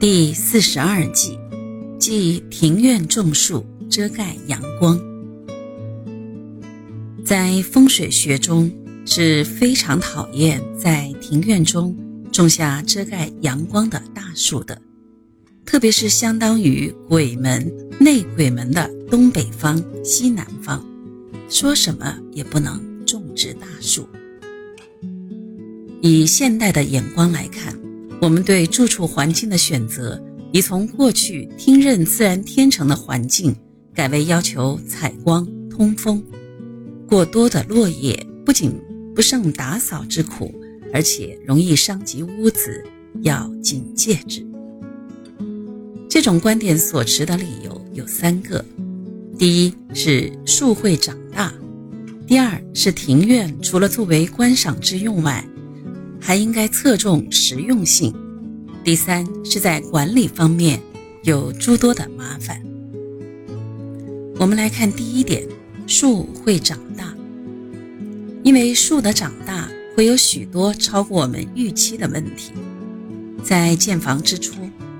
第四十二计，即庭院种树，遮盖阳光。在风水学中是非常讨厌在庭院中种下遮盖阳光的大树的，特别是相当于鬼门、内鬼门的东北方、西南方，说什么也不能种植大树。以现代的眼光来看。我们对住处环境的选择，已从过去听任自然天成的环境，改为要求采光、通风。过多的落叶不仅不胜打扫之苦，而且容易伤及屋子，要警戒之。这种观点所持的理由有三个：第一是树会长大；第二是庭院除了作为观赏之用外，还应该侧重实用性。第三是在管理方面有诸多的麻烦。我们来看第一点，树会长大，因为树的长大会有许多超过我们预期的问题。在建房之初，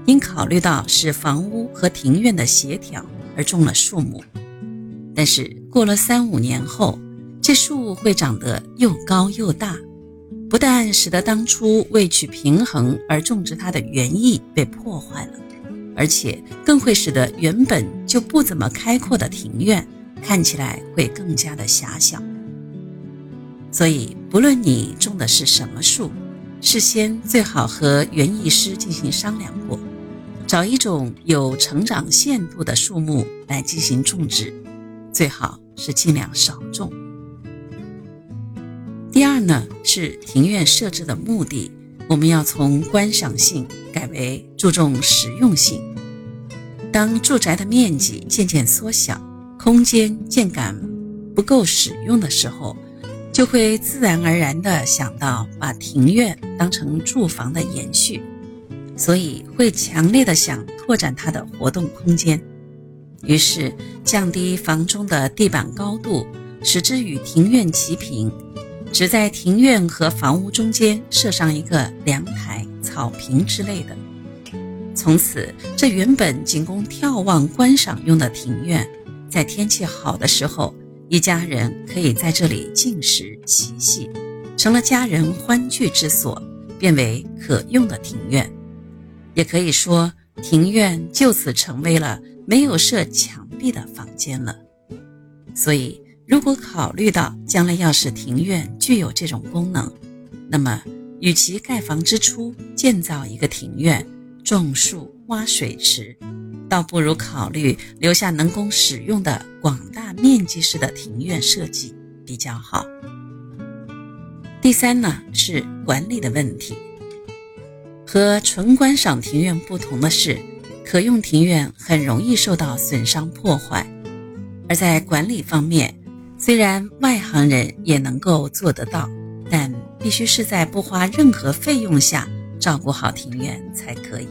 应考虑到是房屋和庭院的协调而种了树木，但是过了三五年后，这树会长得又高又大。不但使得当初为取平衡而种植它的原意被破坏了，而且更会使得原本就不怎么开阔的庭院看起来会更加的狭小。所以，不论你种的是什么树，事先最好和园艺师进行商量过，找一种有成长限度的树木来进行种植，最好是尽量少种。第二呢，是庭院设置的目的，我们要从观赏性改为注重实用性。当住宅的面积渐渐缩小，空间渐感不够使用的时候，就会自然而然地想到把庭院当成住房的延续，所以会强烈的想拓展它的活动空间，于是降低房中的地板高度，使之与庭院齐平。只在庭院和房屋中间设上一个凉台、草坪之类的。从此，这原本仅供眺望观赏用的庭院，在天气好的时候，一家人可以在这里进食嬉戏，成了家人欢聚之所，变为可用的庭院。也可以说，庭院就此成为了没有设墙壁的房间了。所以。如果考虑到将来要是庭院具有这种功能，那么与其盖房之初建造一个庭院、种树、挖水池，倒不如考虑留下能供使用的广大面积式的庭院设计比较好。第三呢是管理的问题，和纯观赏庭院不同的是，可用庭院很容易受到损伤破坏，而在管理方面。虽然外行人也能够做得到，但必须是在不花任何费用下照顾好庭院才可以。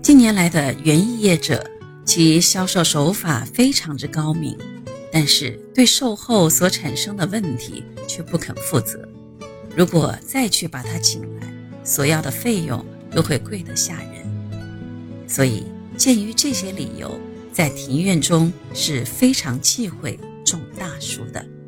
近年来的园艺业者，其销售手法非常之高明，但是对售后所产生的问题却不肯负责。如果再去把他请来，所要的费用又会贵得吓人。所以，鉴于这些理由。在庭院中是非常忌讳种大树的。